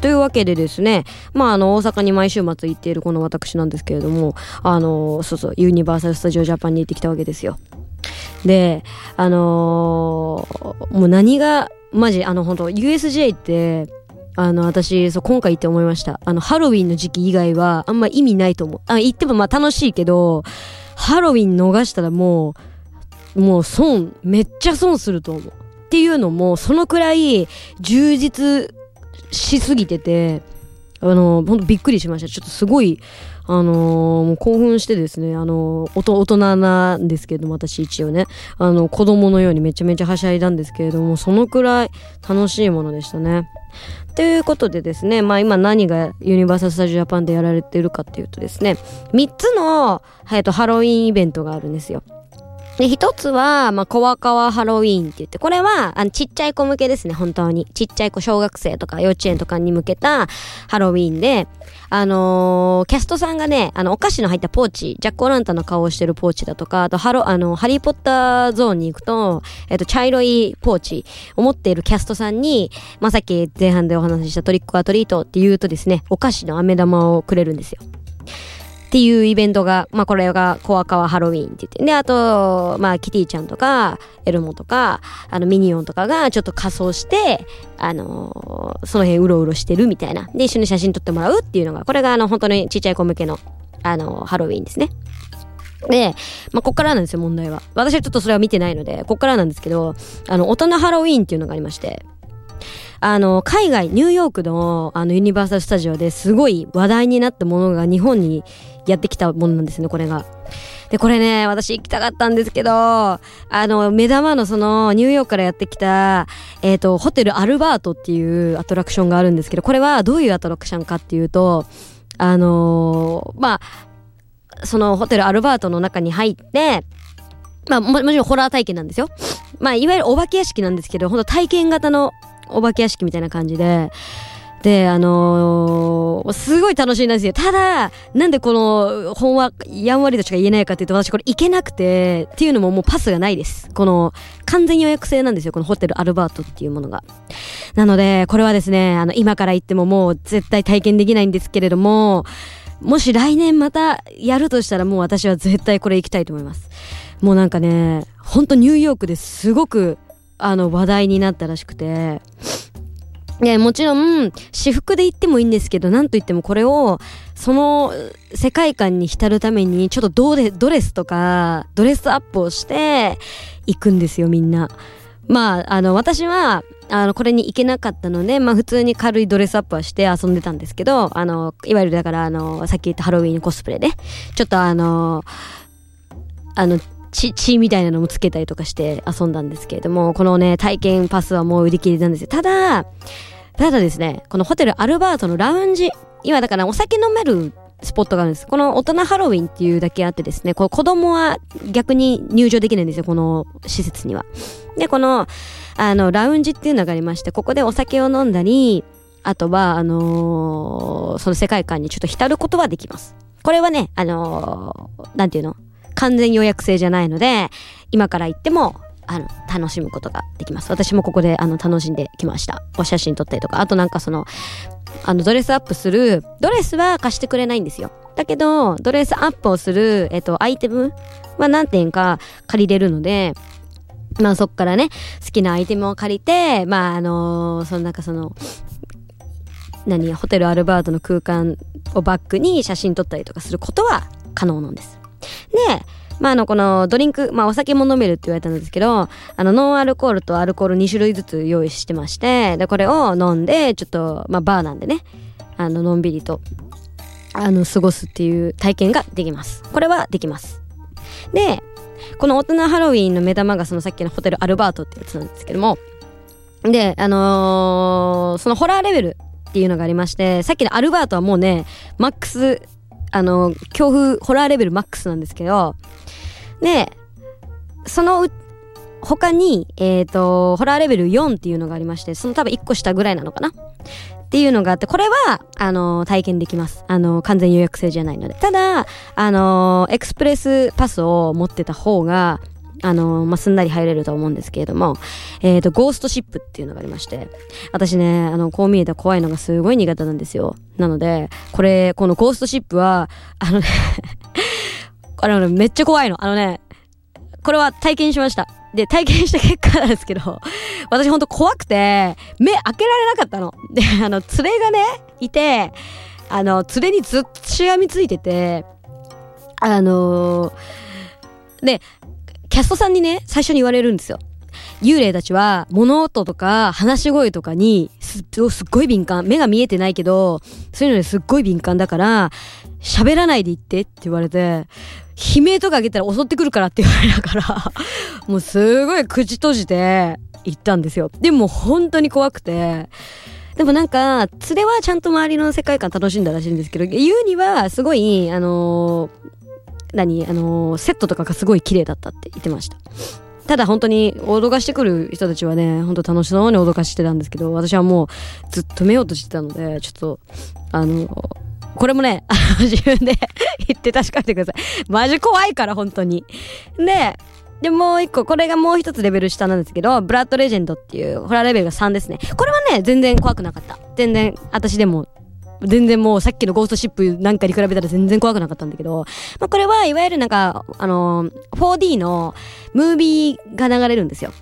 というわけでですね、まあ、あの、大阪に毎週末行っているこの私なんですけれども、あの、そうそう、ユニバーサル・スタジオ・ジャパンに行ってきたわけですよ。で、あのーもう何が、マジ、あの、本当 USJ って、あの、私、そう、今回行って思いました。あの、ハロウィンの時期以外は、あんま意味ないと思う。あ、行ってもまあ楽しいけど、ハロウィン逃したらもう、もう損、めっちゃ損すると思う。っていうのも、そのくらい充実しすぎてて、あの、ほんとびっくりしました。ちょっとすごい、あのもう興奮してですね、あのおと大人なんですけども、私一応ね、あの、子供のようにめちゃめちゃはしゃいだんですけれども、そのくらい楽しいものでしたね。ということでですね、まあ今何がユニバーサル・スタジオ・ジャパンでやられてるかっていうとですね、3つの、えっと、ハロウィンイベントがあるんですよ。で、一つは、まあ、コワカワハロウィーンって言って、これは、あの、ちっちゃい子向けですね、本当に。ちっちゃい子、小学生とか幼稚園とかに向けたハロウィーンで、あのーキャストさんがね、あの、お菓子の入ったポーチ、ジャック・オランタの顔をしてるポーチだとか、あと、ハロ、あの、ハリー・ポッターゾーンに行くと、えっと、茶色いポーチを持っているキャストさんに、まあ、さっき前半でお話ししたトリックアトリートって言うとですね、お菓子の飴玉をくれるんですよ。っていうイベントが、まあこれがコアカワハロウィンって言って。で、あと、まあキティちゃんとか、エルモとか、あのミニオンとかがちょっと仮装して、あのーその辺うろうろしてるみたいな。で、一緒に写真撮ってもらうっていうのが、これがあの本当にちっちゃい子向けの、あのーハロウィンですね。で、まあ、こっからなんですよ、問題は。私はちょっとそれは見てないので、こっからなんですけど、あの、大人ハロウィンっていうのがありまして、あの、海外、ニューヨークの、あの、ユニバーサル・スタジオですごい話題になったものが日本にやってきたものなんですね、これが。で、これね、私行きたかったんですけど、あの、目玉のその、ニューヨークからやってきた、えっ、と、ホテルアルバートっていうアトラクションがあるんですけど、これはどういうアトラクションかっていうと、あのーまあ、そのホテルアルバートの中に入って、まあも、もちろんホラー体験なんですよ。まあ、いわゆるお化け屋敷なんですけど、ほんと体験型のお化け屋敷みたいな感じで、で、あのーすごい楽しいんですよ。ただ、なんでこの、ほんわ、やんわりとしか言えないかっていうと、私これ行けなくて、っていうのももうパスがないです。この、完全予約制なんですよ。このホテルアルバートっていうものが。なので、これはですね、あの、今から行ってももう絶対体験できないんですけれども、もし来年またやるとしたらもう私は絶対これ行きたいと思います。もうなんかね、ほんとニューヨークですごく、あの、話題になったらしくて、で、もちろん、私服で行ってもいいんですけど、なんといってもこれを、その世界観に浸るために、ちょっとドレドレスとか、ドレスアップをして、行くんですよ、みんな。まあ、あの、私は、あの、これに行けなかったので、まあ、普通に軽いドレスアップはして遊んでたんですけど、あの、いわゆるだから、あの、さっき言ったハロウィンコスプレで、ちょっとあの、あの、血、血みたいなのもつけたりとかして遊んだんですけれども、このね、体験パスはもう売り切れなんですよ。ただ、ただですね、このホテルアルバートのラウンジ、今だからお酒飲めるスポットがあるんです。この大人ハロウィンっていうだけあってですね、こう子供は逆に入場できないんですよ、この施設には。で、この、あの、ラウンジっていうのがありまして、ここでお酒を飲んだり、あとは、あのーその世界観にちょっと浸ることはできます。これはね、あのーなんていうの？完全予約制じゃないので、今から行っても、あの、楽しむことができます。私もここで、あの、楽しんできました。お写真撮ったりとか、あとなんかその、あの、ドレスアップする、ドレスは貸してくれないんですよ。だけど、ドレスアップをする、えっと、アイテムは何点か借りれるので、まあそっからね、好きなアイテムを借りて、まああのそのなんかその、何、ホテルアルバートの空間をバックに写真撮ったりとかすることは可能なんです。で、まあ、あの、このドリンク、まあ、お酒も飲めるって言われたんですけど、あの、ノンアルコールとアルコール2種類ずつ用意してまして、で、これを飲んで、ちょっと、まあ、バーなんでね、あの、のんびりと、あの、過ごすっていう体験ができます。これはできます。で、この大人ハロウィンの目玉がそのさっきのホテルアルバートってやつなんですけども、で、あのーそのホラーレベルっていうのがありまして、さっきのアルバートはもうね、マックス、あの、恐怖、ホラーレベルマックスなんですけど、で、そのう、他に、えっ、と、ホラーレベル4っていうのがありまして、その多分1個下ぐらいなのかな？っていうのがあって、これは、あの、体験できます。あの、完全予約制じゃないので。ただ、あの、エクスプレスパスを持ってた方が、あのー、まあ、すんなり入れると思うんですけれども、えっ、ー、と、ゴーストシップっていうのがありまして、私ね、あの、こう見えた怖いのがすごい苦手なんですよ。なので、これ、このゴーストシップは、あのね あのね、めっちゃ怖いの。あのね、これは体験しました。で、体験した結果なんですけど、私ほんと怖くて、目開けられなかったの。で、あの、連れがね、いて、あの、連れにずっとしがみついてて、あのー、で、キャストさんにね、最初に言われるんですよ。幽霊たちは物音とか話し声とかにすすっごい敏感。目が見えてないけど、そういうのにすっごい敏感だから、喋らないで言ってって言われて、悲鳴とかあげたら襲ってくるからって言われたから もうすごい口閉じて行ったんですよ。でも本当に怖くて、でもなんか、連れはちゃんと周りの世界観楽しんだらしいんですけど、言うにはすごい、あのー、何あのー、セットとかがすごい綺麗だったって言ってました。ただ本当に脅かしてくる人たちはね、本当楽しそうに脅かしてたんですけど、私はもうずっと目を閉じてたので、ちょっと、あの、これもね、自分で 言って確かめてください。マジ怖いから、本当に。で、で、もう一個、これがもう一つレベル下なんですけど、ブラッドレジェンドっていう、ホラーレベルが3ですね。これはね、全然怖くなかった。全然、私でも、全然もうさっきのゴーストシップなんかに比べたら全然怖くなかったんだけど、まあ、これはいわゆるなんか、あのー、4D のムービーが流れるんですよ。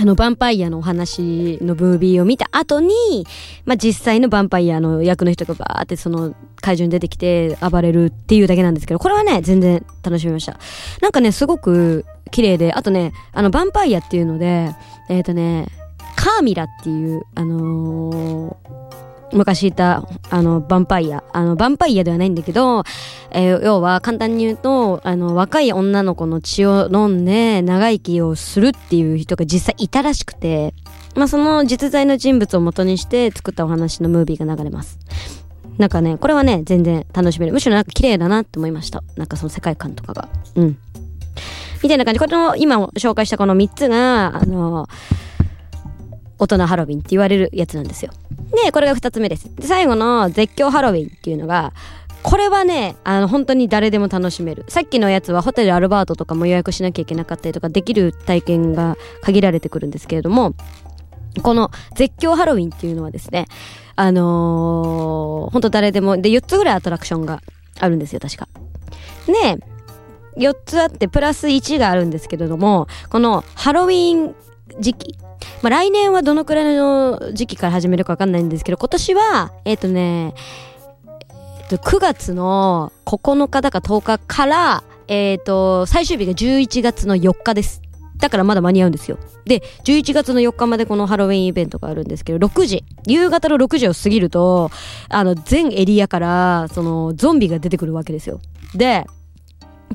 あの、ヴァンパイアのお話のムービーを見た後に、まあ、実際のヴァンパイアの役の人がバーってその会場に出てきて暴れるっていうだけなんですけど、これはね、全然楽しみました。なんかね、すごく綺麗で、あとね、あの、ヴァンパイアっていうので、えっ、ー、とね、カーミラっていう、あのー昔いた、あの、ヴァンパイア。あの、ヴァンパイアではないんだけど、えー、要は簡単に言うと、あの、若い女の子の血を飲んで長生きをするっていう人が実際いたらしくて、まあ、その実在の人物を元にして作ったお話のムービーが流れます。なんかね、これはね、全然楽しめる。むしろなんか綺麗だなって思いました。なんかその世界観とかが。うん。みたいな感じ。これの今紹介したこの3つが、あの、大人ハロウィンって言われるやつなんですよ。で、これが2つ目です。で、最後の絶叫ハロウィンっていうのが、これはね、あの、本当に誰でも楽しめる。さっきのやつはホテルアルバートとかも予約しなきゃいけなかったりとかできる体験が限られてくるんですけれども、この絶叫ハロウィンっていうのはですね、あのー、本当誰でも、で、4つぐらいアトラクションがあるんですよ、確か。で、4つあって、プラス1があるんですけれども、このハロウィン時期、まあ、来年はどのくらいの時期から始めるかわかんないんですけど、今年は、えっ、ー、とね、えっ、と、9月の9日だか10日から、えっ、ー、と、最終日が11月の4日です。だからまだ間に合うんですよ。で、11月の4日までこのハロウィンイベントがあるんですけど、6時、夕方の6時を過ぎると、あの、全エリアから、その、ゾンビが出てくるわけですよ。で、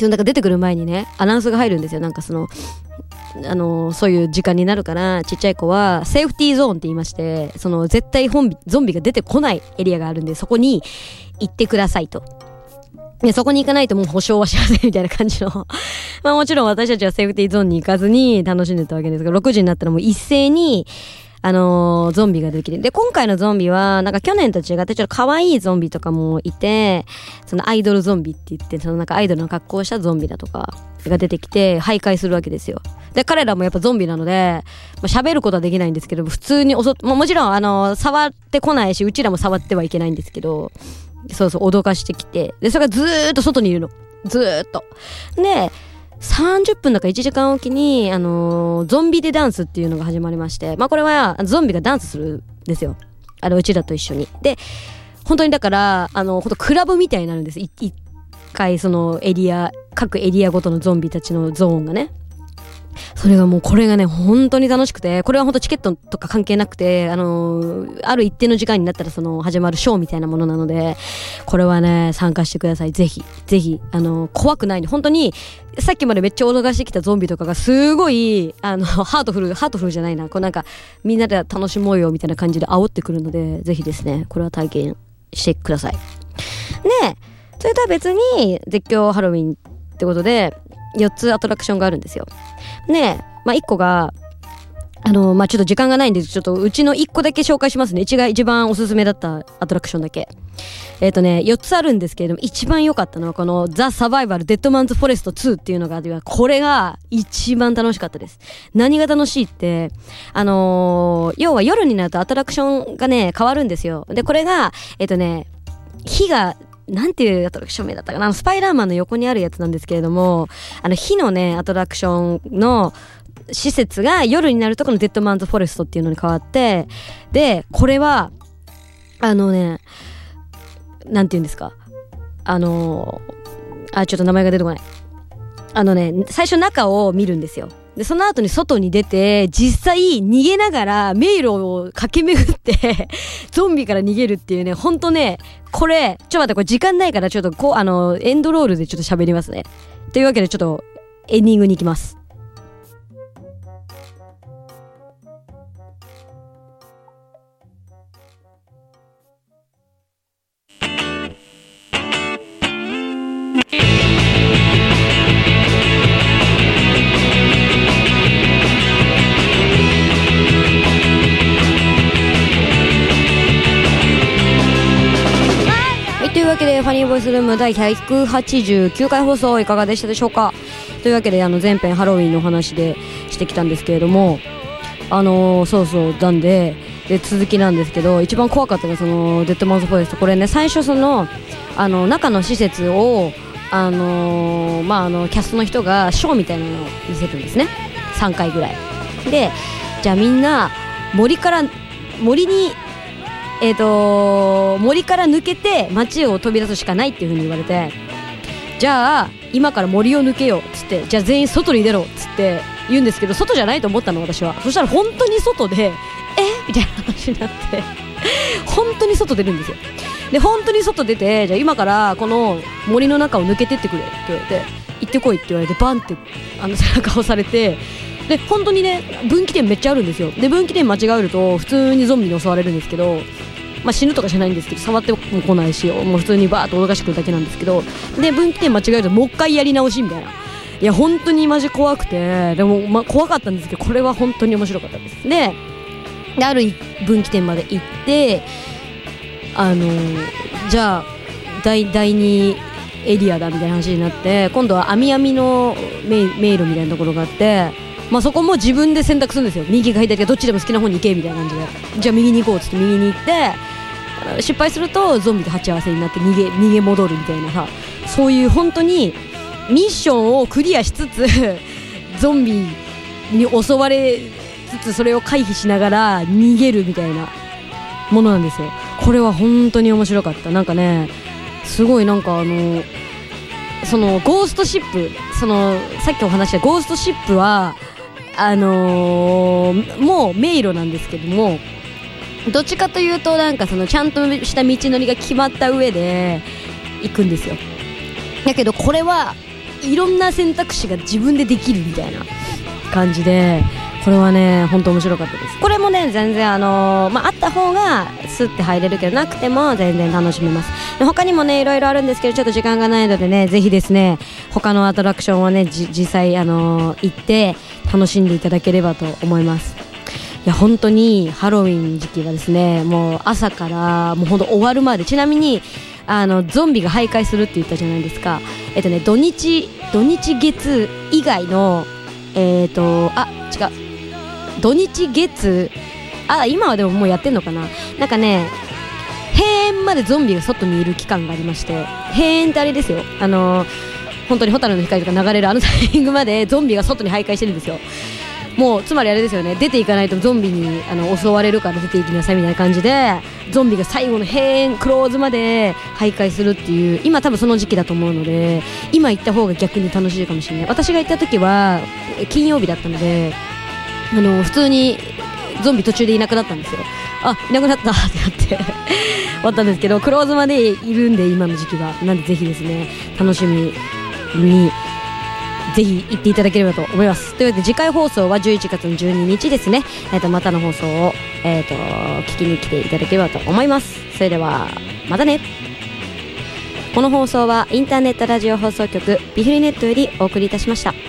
なんか出てくる前にね、アナウンスが入るんですよ。なんかその、あの、そういう時間になるから、ちっちゃい子は、セーフティーゾーンって言いまして、その、絶対ゾンビが出てこないエリアがあるんで、そこに行ってくださいと。で、そこに行かないともう保証はしませんみたいな感じの まあもちろん私たちはセーフティーゾーンに行かずに楽しんでたわけですが、6時になったらもう一斉に、あのー、ゾンビが出てきて。で、今回のゾンビは、なんか去年と違ってちょっと可愛いゾンビとかもいて、そのアイドルゾンビって言って、そのなんかアイドルの格好をしたゾンビだとかが出てきて、徘徊するわけですよ。で、彼らもやっぱゾンビなので、まあ、喋ることはできないんですけど、普通に襲っ、ももちろん、あのー、触ってこないし、うちらも触ってはいけないんですけど、そうそう、脅かしてきて、で、それがずーっと外にいるの。ずーっと。で、30分だか1時間おきに、あのー、ゾンビでダンスっていうのが始まりまして、まあこれはゾンビがダンスするんですよ。あの、うちらと一緒に。で、本当にだから、あの、本当クラブみたいになるんです。一回そのエリア、各エリアごとのゾンビたちのゾーンがね。それがもうこれがね、本当に楽しくて、これは本当チケットとか関係なくて、あのー、ある一定の時間になったらその始まるショーみたいなものなので、これはね、参加してください。ぜひ、ぜひ、あのー、怖くない、本当に、さっきまでめっちゃ脅かしてきたゾンビとかがすごい、あの、ハートフル、ハートフルじゃないな、こうなんか、みんなで楽しもうよみたいな感じで煽ってくるので、ぜひですね、これは体験してください。で、それとは別に、絶叫ハロウィンってことで、4つアトラクションがあるんですよ。で、まあ、1個が、あの、まあ、ちょっと時間がないんで、ちょっとうちの1個だけ紹介しますね。うちが一番おすすめだったアトラクションだけ。えっ、ー、とね、4つあるんですけれども、一番良かったのはこのザ・サバイバル・デッドマンズ・フォレスト2っていうのが、これが一番楽しかったです。何が楽しいって、あのー、要は夜になるとアトラクションがね、変わるんですよ。で、これが、えっ、とね、火がなんていうアトラクション名だったかな？あの、スパイダーマンの横にあるやつなんですけれども、あの、火のね、アトラクションの、施設が夜になるとこのデッドマンズフォレストっていうのに変わって、で、これは、あのね、なんて言うんですか？あのあ、ちょっと名前が出てこない。あのね、最初中を見るんですよ。で、その後に外に出て、実際逃げながら迷路を駆け巡って ゾンビから逃げるっていうね、ほんとね、これ、ちょっと待って、これ時間ないからちょっとこう、あの、エンドロールでちょっと喋りますね。というわけでちょっとエンディングに行きます。わけで、ファニーボイスルーム第189回放送いかがでしたでしょうか？というわけで、あの、前編ハロウィンの話でしてきたんですけれども、あのー、そうそう、なんで、で、続きなんですけど、一番怖かったのが、その、デッドマウスフォレスト。これね、最初その、あの、中の施設を、あのー、まあ、あの、キャストの人がショーみたいなのを見せるんですね。3回ぐらい。で、じゃあみんな、森から、森にえーと、森から抜けて街を飛び出すしかないっていう風に言われてじゃあ今から森を抜けようっつってじゃあ全員外に出ろっつって言うんですけど外じゃないと思ったの私は。そしたら本当に外でえ？みたいな話になって本当に外出るんですよ。で本当に外出てじゃあ今からこの森の中を抜けてってくれって言われて行ってこいって言われてバンってあの背中をされてで本当にね分岐点めっちゃあるんですよ。で分岐点間違えると普通にゾンビに襲われるんですけどまあ、死ぬとかじゃないんですけど触っても来ないしもう普通にバーッと脅かしてくるだけなんですけどで分岐点間違えるともう一回やり直しみたいな。いや本当にマジ怖くてでも、まあ、怖かったんですけどこれは本当に面白かったです。でである分岐点まで行ってあのじゃあ第第2エリアだみたいな話になって今度は網網の迷路みたいなところがあってまあ、そこも自分で選択するんですよ。右か左かどっちでも好きな方に行けみたいな感じで。じゃあ右に行こうっつって右に行って失敗するとゾンビと鉢合わせになって逃げ逃げ戻るみたいなさ。そういう本当にミッションをクリアしつつ ゾンビに襲われつつそれを回避しながら逃げるみたいなものなんですよ。これは本当に面白かった。なんかねすごいなんかあのそのゴーストシップそのさっきお話したゴーストシップはあのー、もう迷路なんですけどもどっちかというとなんかそのちゃんとした道のりが決まった上で行くんですよ。だけどこれはいろんな選択肢が自分でできるみたいな感じでこれはね本当面白かったです。これもね全然あのー、まあ、あった方がスッて入れるけどなくても全然楽しめます。他にもねいろいろあるんですけどちょっと時間がないのでねぜひですね他のアトラクションをね実際あのー、行って楽しんでいただければと思います。いや本当にハロウィン時期はですねもう朝からもう本当終わるまでちなみにあのゾンビが徘徊するって言ったじゃないですか。えっとね土日土日月以外のえっ、ー、とあ違う。土日月あ今はでももうやってんのかな。なんかね閉園までゾンビが外にいる期間がありまして閉園ってあれですよ。あのー、本当に蛍の光とか流れるあのタイミングまでゾンビが外に徘徊してるんですよ。もうつまりあれですよね。出ていかないとゾンビにあの襲われるから出ていきなさいみたいな感じでゾンビが最後の閉園クローズまで徘徊するっていう今多分その時期だと思うので今行った方が逆に楽しいかもしれない。私が行った時は金曜日だったのであの普通にゾンビ途中でいなくなったんですよ。あいなくなったってなって終わったんですけどクローズまでいるんで今の時期は。なんでぜひですね楽しみにぜひ行っていただければと思います。というわけで次回放送は11月の12日ですね、えー、とまたの放送を、えー、と聞きに来ていただければと思います。それではまたね。この放送はインターネットラジオ放送局ビフリネットよりお送りいたしました。